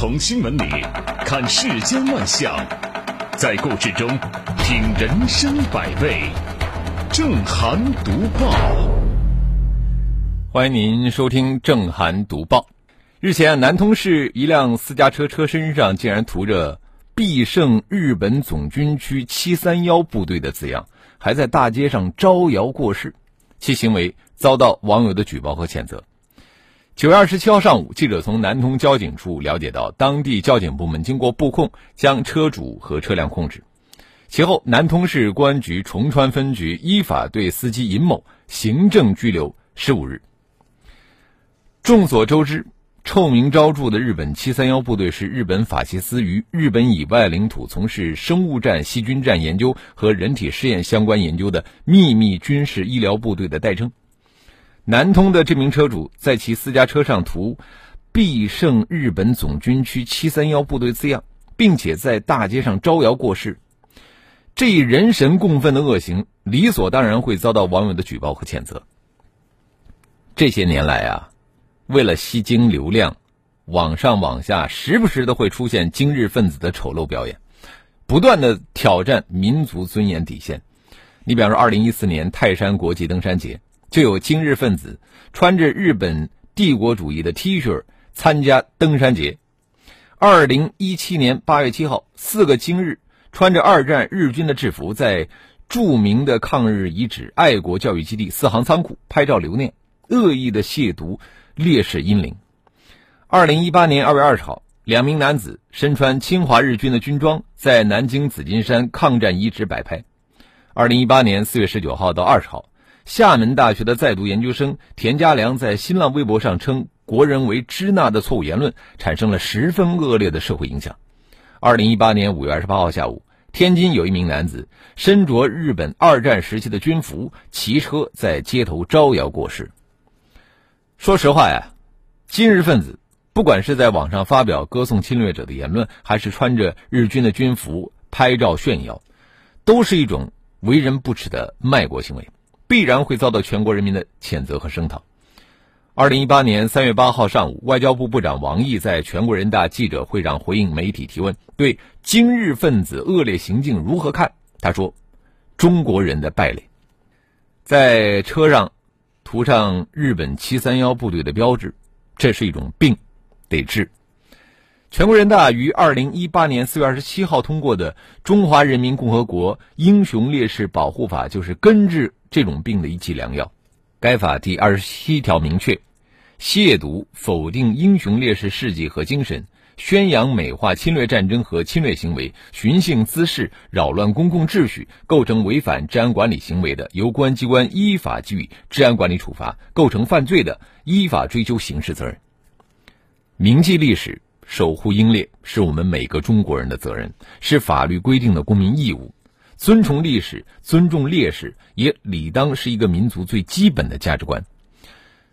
从新闻里看世间万象，在故事中品人生百味。正涵读报，欢迎您收听正涵读报。日前，南通市一辆私家车车身上竟然涂着“必胜日本总军区七三幺部队”的字样，还在大街上招摇过市，其行为遭到网友的举报和谴责。九月二十七号上午，记者从南通交警处了解到，当地交警部门经过布控，将车主和车辆控制。其后，南通市公安局崇川分局依法对司机尹某行政拘留十五日。众所周知，臭名昭著的日本七三幺部队是日本法西斯于日本以外领土从事生物战、细菌战研究和人体试验相关研究的秘密军事医疗部队的代称。南通的这名车主在其私家车上涂“必胜日本总军区七三幺部队”字样，并且在大街上招摇过市，这一人神共愤的恶行，理所当然会遭到网友的举报和谴责。这些年来啊，为了吸睛流量，网上网下时不时的会出现今日分子的丑陋表演，不断的挑战民族尊严底线。你比方说，二零一四年泰山国际登山节。就有今日分子穿着日本帝国主义的 T 恤参加登山节。二零一七年八月七号，四个今日穿着二战日军的制服，在著名的抗日遗址爱国教育基地四行仓库拍照留念，恶意的亵渎烈士英灵。二零一八年二月二十号，两名男子身穿侵华日军的军装，在南京紫金山抗战遗址摆拍。二零一八年四月十九号到二十号。厦门大学的在读研究生田家良在新浪微博上称国人为支那的错误言论，产生了十分恶劣的社会影响。二零一八年五月二十八号下午，天津有一名男子身着日本二战时期的军服，骑车在街头招摇过市。说实话呀，今日分子不管是在网上发表歌颂侵略者的言论，还是穿着日军的军服拍照炫耀，都是一种为人不耻的卖国行为。必然会遭到全国人民的谴责和声讨。二零一八年三月八号上午，外交部部长王毅在全国人大记者会上回应媒体提问，对今日分子恶劣行径如何看？他说：“中国人的败类，在车上涂上日本七三幺部队的标志，这是一种病，得治。”全国人大于二零一八年四月二十七号通过的《中华人民共和国英雄烈士保护法》就是根治这种病的一剂良药。该法第二十七条明确，亵渎、否定英雄烈士事迹和精神，宣扬美化侵略战争和侵略行为，寻衅滋事、扰乱公共秩序，构成违反治安管理行为的，由公安机关依法给予治安管理处罚；构成犯罪的，依法追究刑事责任。铭记历史。守护英烈是我们每个中国人的责任，是法律规定的公民义务。尊崇历史、尊重烈士，也理当是一个民族最基本的价值观。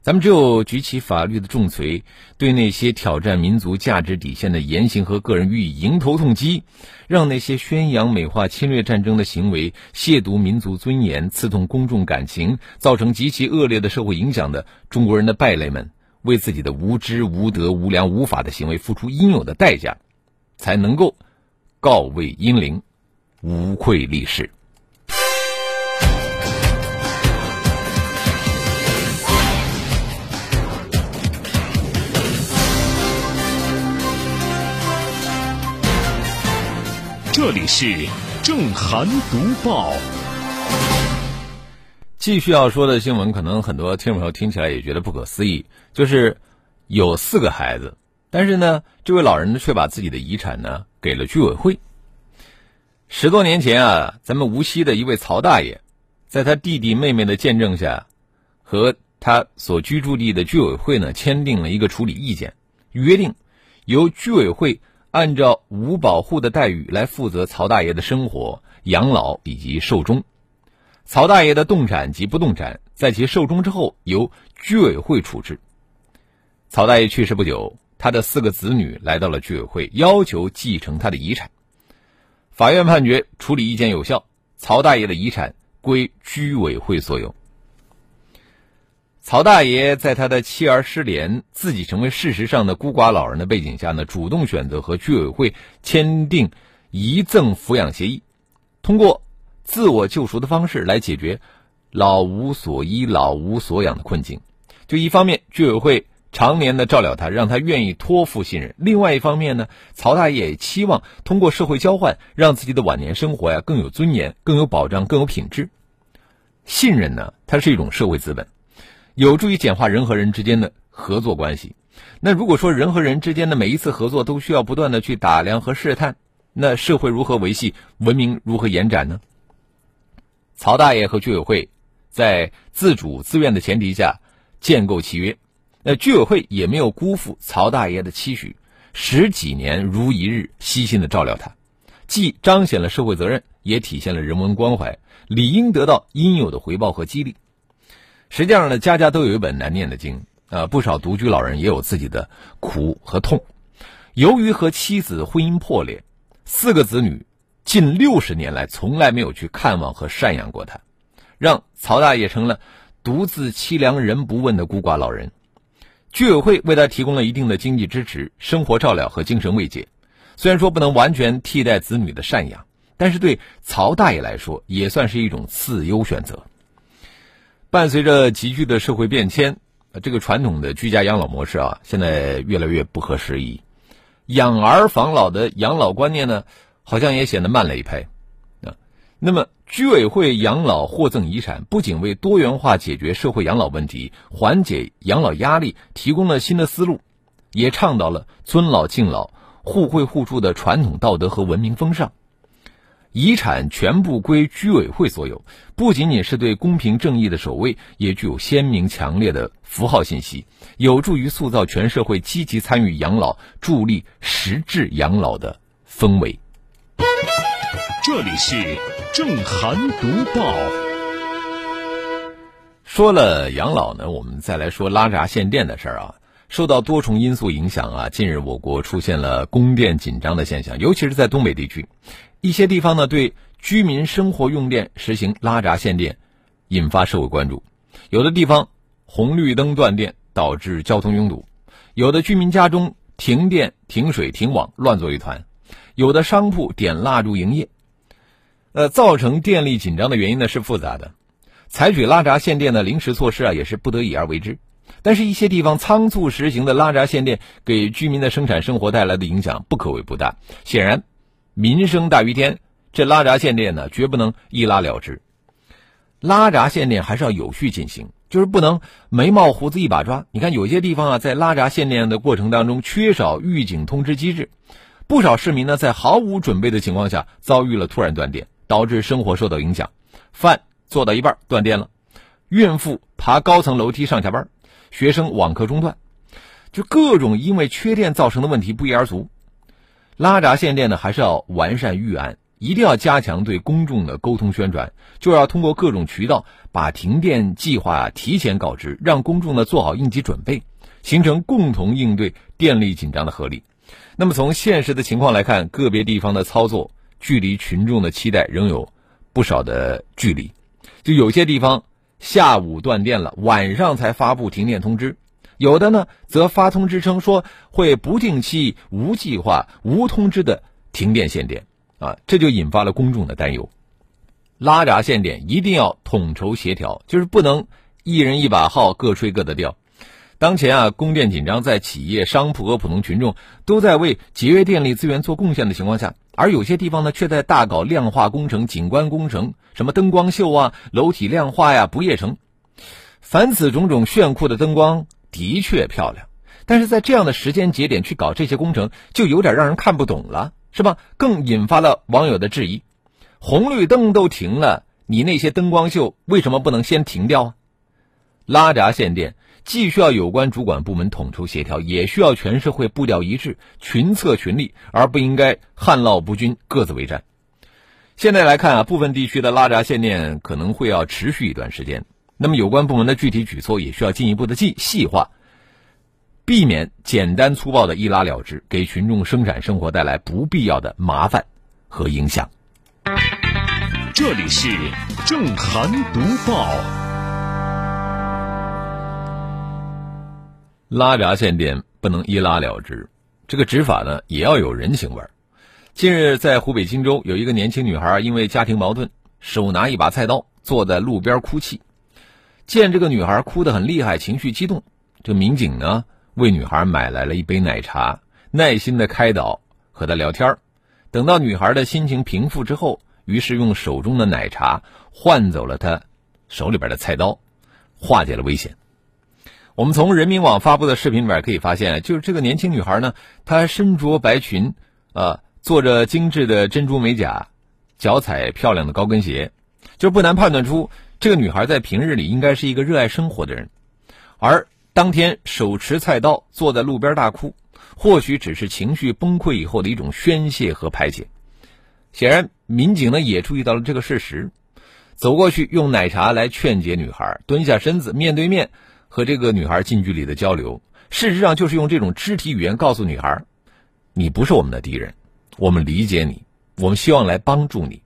咱们只有举起法律的重锤，对那些挑战民族价值底线的言行和个人予以迎头痛击，让那些宣扬美化侵略战争的行为、亵渎民族尊严、刺痛公众感情、造成极其恶劣的社会影响的中国人的败类们。为自己的无知、无德、无良、无法的行为付出应有的代价，才能够告慰英灵，无愧历史。这里是正涵读报。继续要说的新闻，可能很多听众朋友听起来也觉得不可思议，就是有四个孩子，但是呢，这位老人呢却把自己的遗产呢给了居委会。十多年前啊，咱们无锡的一位曹大爷，在他弟弟妹妹的见证下，和他所居住地的居委会呢签订了一个处理意见，约定由居委会按照五保户的待遇来负责曹大爷的生活、养老以及寿终。曹大爷的动产及不动产，在其寿终之后由居委会处置。曹大爷去世不久，他的四个子女来到了居委会，要求继承他的遗产。法院判决处理意见有效，曹大爷的遗产归居委会所有。曹大爷在他的妻儿失联、自己成为事实上的孤寡老人的背景下呢，主动选择和居委会签订遗赠抚养协议，通过自我救赎的方式来解决老无所依、老无所养的困境。就一方面，居委会常年的照料他，让他愿意托付信任；另外一方面呢，曹大爷也期望通过社会交换，让自己的晚年生活呀更有尊严、更有保障、更有品质。信任呢，它是一种社会资本。有助于简化人和人之间的合作关系。那如果说人和人之间的每一次合作都需要不断的去打量和试探，那社会如何维系，文明如何延展呢？曹大爷和居委会在自主自愿的前提下建构契约，那居委会也没有辜负曹大爷的期许，十几年如一日悉心的照料他，既彰显了社会责任，也体现了人文关怀，理应得到应有的回报和激励。实际上呢，家家都有一本难念的经啊，不少独居老人也有自己的苦和痛。由于和妻子婚姻破裂，四个子女近六十年来从来没有去看望和赡养过他，让曹大爷成了独自凄凉人不问的孤寡老人。居委会为他提供了一定的经济支持、生活照料和精神慰藉，虽然说不能完全替代子女的赡养，但是对曹大爷来说也算是一种次优选择。伴随着急剧的社会变迁，这个传统的居家养老模式啊，现在越来越不合时宜。养儿防老的养老观念呢，好像也显得慢了一拍。那么，居委会养老获赠遗产，不仅为多元化解决社会养老问题、缓解养老压力提供了新的思路，也倡导了尊老敬老、互惠互助的传统道德和文明风尚。遗产全部归居委会所有，不仅仅是对公平正义的守卫，也具有鲜明强烈的符号信息，有助于塑造全社会积极参与养老、助力实质养老的氛围。这里是正涵读报。说了养老呢，我们再来说拉闸限电的事儿啊。受到多重因素影响啊，近日我国出现了供电紧张的现象，尤其是在东北地区，一些地方呢对居民生活用电实行拉闸限电，引发社会关注。有的地方红绿灯断电导致交通拥堵，有的居民家中停电、停水、停网，乱作一团，有的商铺点蜡烛营业。呃，造成电力紧张的原因呢是复杂的，采取拉闸限电的临时措施啊也是不得已而为之。但是，一些地方仓促实行的拉闸限电，给居民的生产生活带来的影响不可谓不大。显然，民生大于天，这拉闸限电呢，绝不能一拉了之。拉闸限电还是要有序进行，就是不能眉毛胡子一把抓。你看，有些地方啊，在拉闸限电的过程当中，缺少预警通知机制，不少市民呢，在毫无准备的情况下，遭遇了突然断电，导致生活受到影响。饭做到一半断电了，孕妇爬高层楼梯上下班。学生网课中断，就各种因为缺电造成的问题不一而足。拉闸限电呢，还是要完善预案，一定要加强对公众的沟通宣传，就要通过各种渠道把停电计划提前告知，让公众呢做好应急准备，形成共同应对电力紧张的合力。那么从现实的情况来看，个别地方的操作距离群众的期待仍有不少的距离，就有些地方。下午断电了，晚上才发布停电通知；有的呢，则发通知称说会不定期、无计划、无通知的停电限电，啊，这就引发了公众的担忧。拉闸限电一定要统筹协调，就是不能一人一把号，各吹各的调。当前啊，供电紧张，在企业、商铺和普通群众都在为节约电力资源做贡献的情况下。而有些地方呢，却在大搞亮化工程、景观工程，什么灯光秀啊、楼体亮化呀、不夜城。凡此种种炫酷的灯光的确漂亮，但是在这样的时间节点去搞这些工程，就有点让人看不懂了，是吧？更引发了网友的质疑：红绿灯都停了，你那些灯光秀为什么不能先停掉啊？拉闸限电。既需要有关主管部门统筹协调，也需要全社会步调一致、群策群力，而不应该旱涝不均、各自为战。现在来看啊，部分地区的拉闸限电可能会要持续一段时间，那么有关部门的具体举措也需要进一步的细细化，避免简单粗暴的一拉了之，给群众生产生活带来不必要的麻烦和影响。这里是正涵读报。拉闸限电不能一拉了之，这个执法呢也要有人情味儿。近日，在湖北荆州，有一个年轻女孩因为家庭矛盾，手拿一把菜刀坐在路边哭泣。见这个女孩哭得很厉害，情绪激动，这民警呢为女孩买来了一杯奶茶，耐心的开导和她聊天等到女孩的心情平复之后，于是用手中的奶茶换走了她手里边的菜刀，化解了危险。我们从人民网发布的视频里面可以发现，就是这个年轻女孩呢，她身着白裙，啊，做着精致的珍珠美甲，脚踩漂亮的高跟鞋，就不难判断出这个女孩在平日里应该是一个热爱生活的人，而当天手持菜刀坐在路边大哭，或许只是情绪崩溃以后的一种宣泄和排解。显然，民警呢也注意到了这个事实，走过去用奶茶来劝解女孩，蹲下身子面对面。和这个女孩近距离的交流，事实上就是用这种肢体语言告诉女孩：“你不是我们的敌人，我们理解你，我们希望来帮助你。”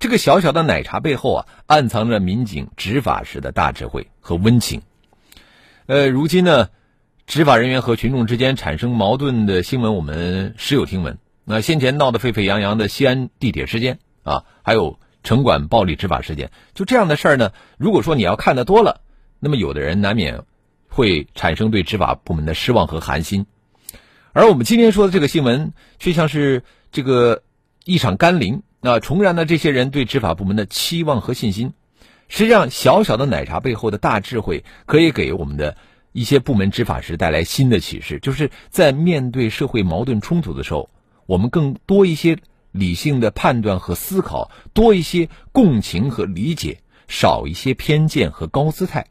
这个小小的奶茶背后啊，暗藏着民警执法时的大智慧和温情。呃，如今呢，执法人员和群众之间产生矛盾的新闻，我们时有听闻。那先前闹得沸沸扬扬的西安地铁事件啊，还有城管暴力执法事件，就这样的事儿呢，如果说你要看得多了。那么，有的人难免会产生对执法部门的失望和寒心，而我们今天说的这个新闻，却像是这个一场甘霖啊，重燃了这些人对执法部门的期望和信心。实际上，小小的奶茶背后的大智慧，可以给我们的一些部门执法时带来新的启示，就是在面对社会矛盾冲突的时候，我们更多一些理性的判断和思考，多一些共情和理解，少一些偏见和高姿态。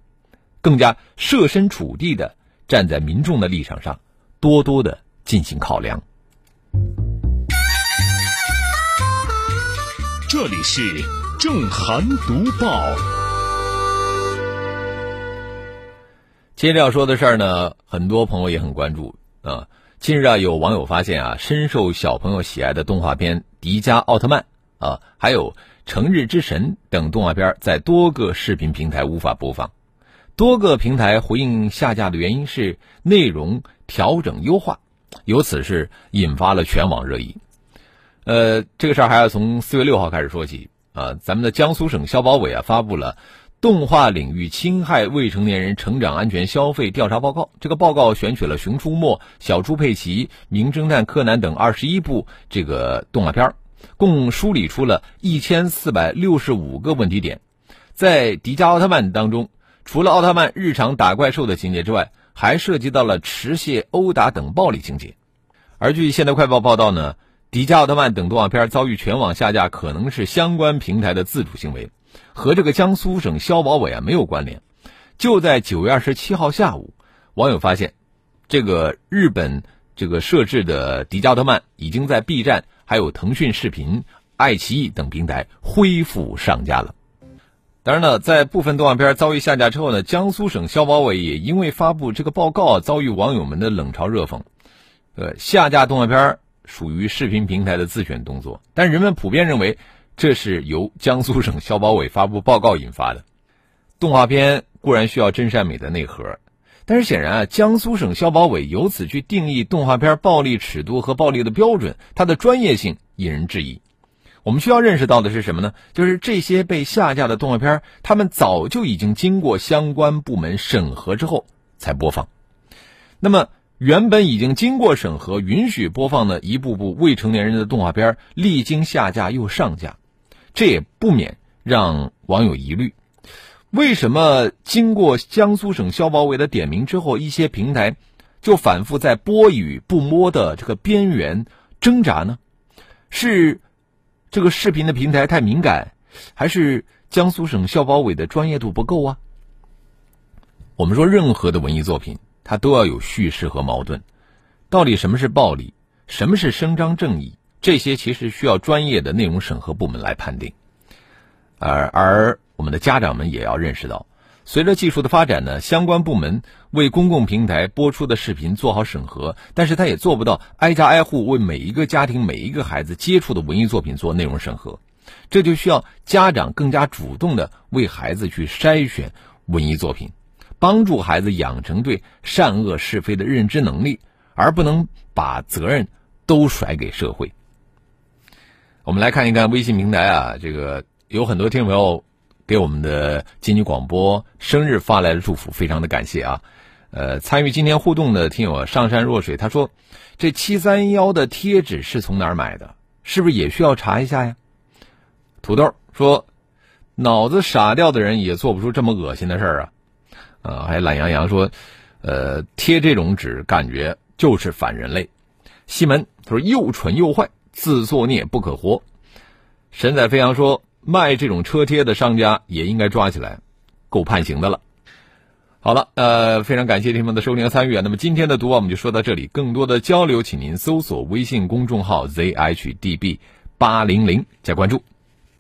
更加设身处地的站在民众的立场上，多多的进行考量。这里是正涵读报。接着要说的事儿呢，很多朋友也很关注啊。近日啊，有网友发现啊，深受小朋友喜爱的动画片《迪迦奥特曼》啊，还有《成日之神》等动画片在多个视频平台无法播放。多个平台回应下架的原因是内容调整优化，由此是引发了全网热议。呃，这个事儿还要从四月六号开始说起啊。咱们的江苏省消保委啊发布了动画领域侵害未成年人成长安全消费调查报告。这个报告选取了《熊出没》《小猪佩奇》《名侦探柯南》等二十一部这个动画片儿，共梳理出了一千四百六十五个问题点。在《迪迦奥特曼》当中。除了奥特曼日常打怪兽的情节之外，还涉及到了持械殴打等暴力情节。而据现代快报报道呢，迪迦奥特曼等动画片遭遇全网下架，可能是相关平台的自主行为，和这个江苏省消保委啊没有关联。就在九月二十七号下午，网友发现，这个日本这个设置的迪迦奥特曼已经在 B 站、还有腾讯视频、爱奇艺等平台恢复上架了。当然呢，在部分动画片遭遇下架之后呢，江苏省消保委也因为发布这个报告遭遇网友们的冷嘲热讽。呃，下架动画片属于视频平台的自选动作，但人们普遍认为这是由江苏省消保委发布报告引发的。动画片固然需要真善美的内核，但是显然啊，江苏省消保委由此去定义动画片暴力尺度和暴力的标准，它的专业性引人质疑。我们需要认识到的是什么呢？就是这些被下架的动画片，他们早就已经经过相关部门审核之后才播放。那么，原本已经经过审核允许播放的一部部未成年人的动画片，历经下架又上架，这也不免让网友疑虑：为什么经过江苏省消保委的点名之后，一些平台就反复在播与不播的这个边缘挣扎呢？是？这个视频的平台太敏感，还是江苏省校保委的专业度不够啊？我们说，任何的文艺作品，它都要有叙事和矛盾。到底什么是暴力，什么是伸张正义？这些其实需要专业的内容审核部门来判定。而而我们的家长们也要认识到。随着技术的发展呢，相关部门为公共平台播出的视频做好审核，但是他也做不到挨家挨户为每一个家庭、每一个孩子接触的文艺作品做内容审核，这就需要家长更加主动的为孩子去筛选文艺作品，帮助孩子养成对善恶是非的认知能力，而不能把责任都甩给社会。我们来看一看微信平台啊，这个有很多听众朋友给我们的经济广播生日发来的祝福，非常的感谢啊。呃，参与今天互动的听友上山若水，他说：“这七三幺的贴纸是从哪儿买的？是不是也需要查一下呀？”土豆说：“脑子傻掉的人也做不出这么恶心的事儿啊！”啊，还懒洋洋说：“呃，贴这种纸感觉就是反人类。”西门他说：“又蠢又坏，自作孽不可活。”神采飞扬说：“卖这种车贴的商家也应该抓起来，够判刑的了。”好了，呃，非常感谢听众们的收听和参与啊。那么今天的读我们就说到这里，更多的交流，请您搜索微信公众号 zhdb 八零零加关注。